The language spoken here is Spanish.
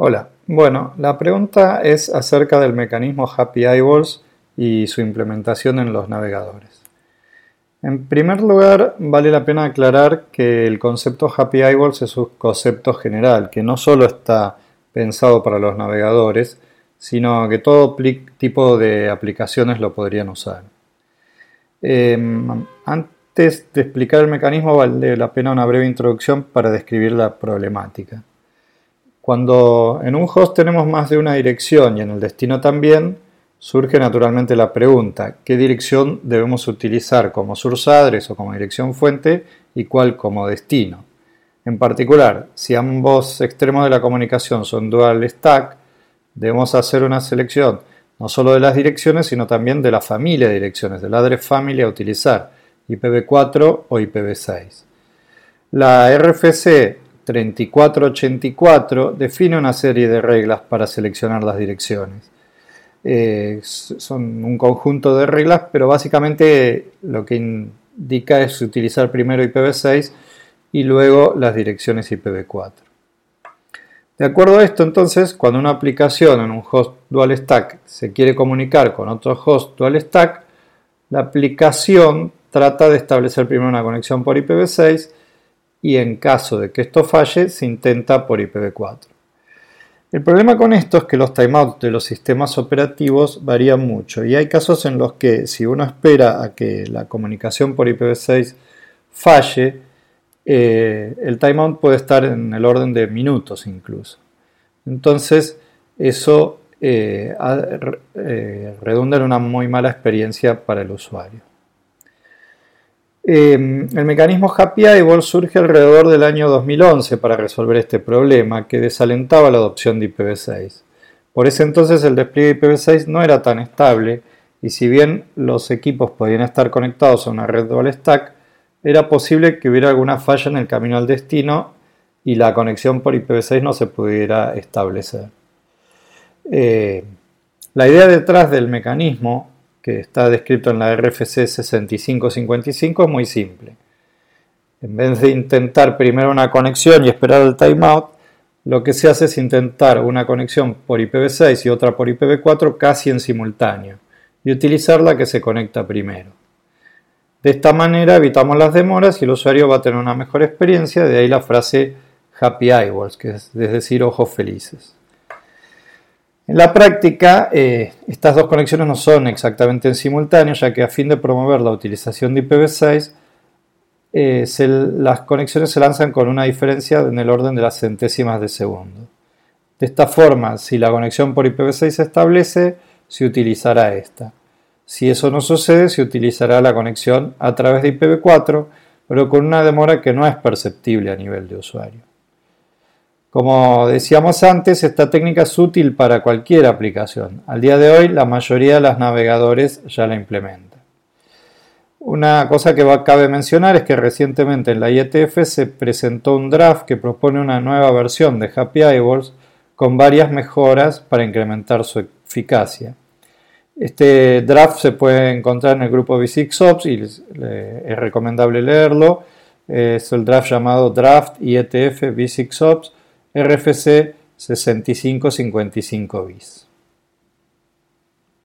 Hola, bueno, la pregunta es acerca del mecanismo Happy Eyeballs y su implementación en los navegadores. En primer lugar, vale la pena aclarar que el concepto Happy Eyeballs es un concepto general, que no solo está pensado para los navegadores, sino que todo tipo de aplicaciones lo podrían usar. Em, antes de explicar el mecanismo, vale la pena una breve introducción para describir la problemática. Cuando en un host tenemos más de una dirección y en el destino también, surge naturalmente la pregunta, ¿qué dirección debemos utilizar como source address o como dirección fuente y cuál como destino? En particular, si ambos extremos de la comunicación son dual stack, debemos hacer una selección no solo de las direcciones, sino también de la familia de direcciones, del address family a utilizar, IPv4 o IPv6. La RFC 3484 define una serie de reglas para seleccionar las direcciones. Eh, son un conjunto de reglas, pero básicamente lo que indica es utilizar primero IPv6 y luego las direcciones IPv4. De acuerdo a esto, entonces, cuando una aplicación en un host dual stack se quiere comunicar con otro host dual stack, la aplicación trata de establecer primero una conexión por IPv6 y en caso de que esto falle se intenta por IPv4. El problema con esto es que los timeouts de los sistemas operativos varían mucho y hay casos en los que si uno espera a que la comunicación por IPv6 falle, eh, el timeout puede estar en el orden de minutos incluso. Entonces, eso eh, eh, redunda en una muy mala experiencia para el usuario. El mecanismo Happy Eyeball surge alrededor del año 2011 para resolver este problema que desalentaba la adopción de IPv6. Por ese entonces el despliegue de IPv6 no era tan estable y si bien los equipos podían estar conectados a una red dual stack, era posible que hubiera alguna falla en el camino al destino y la conexión por IPv6 no se pudiera establecer. Eh, la idea detrás del mecanismo, que está descrito en la RFC 6555, es muy simple. En vez de intentar primero una conexión y esperar el timeout, lo que se hace es intentar una conexión por IPv6 y otra por IPv4 casi en simultáneo y utilizar la que se conecta primero. De esta manera evitamos las demoras y el usuario va a tener una mejor experiencia, de ahí la frase happy eyeballs, que es, decir ojos felices. En la práctica, eh, estas dos conexiones no son exactamente en simultáneo, ya que a fin de promover la utilización de IPv6, eh, las conexiones se lanzan con una diferencia en el orden de las centésimas de segundo. De esta forma, si la conexión por IPv6 se establece, se utilizará esta. Si eso no sucede, se utilizará la conexión a través de IPv4, pero con una demora que no es perceptible a nivel de usuario. Como decíamos antes, esta técnica es útil para cualquier aplicación. Al día de hoy, la mayoría de los navegadores ya la implementan. Una cosa que cabe mencionar es que recientemente en la IETF se presentó un draft que propone una nueva versión de Happy Eyeballs con varias mejoras para incrementar su eficacia. Este draft se puede encontrar en el grupo V6Ops y es recomendable leerlo. Es el draft llamado Draft IETF V6Ops RFC 6555 bis.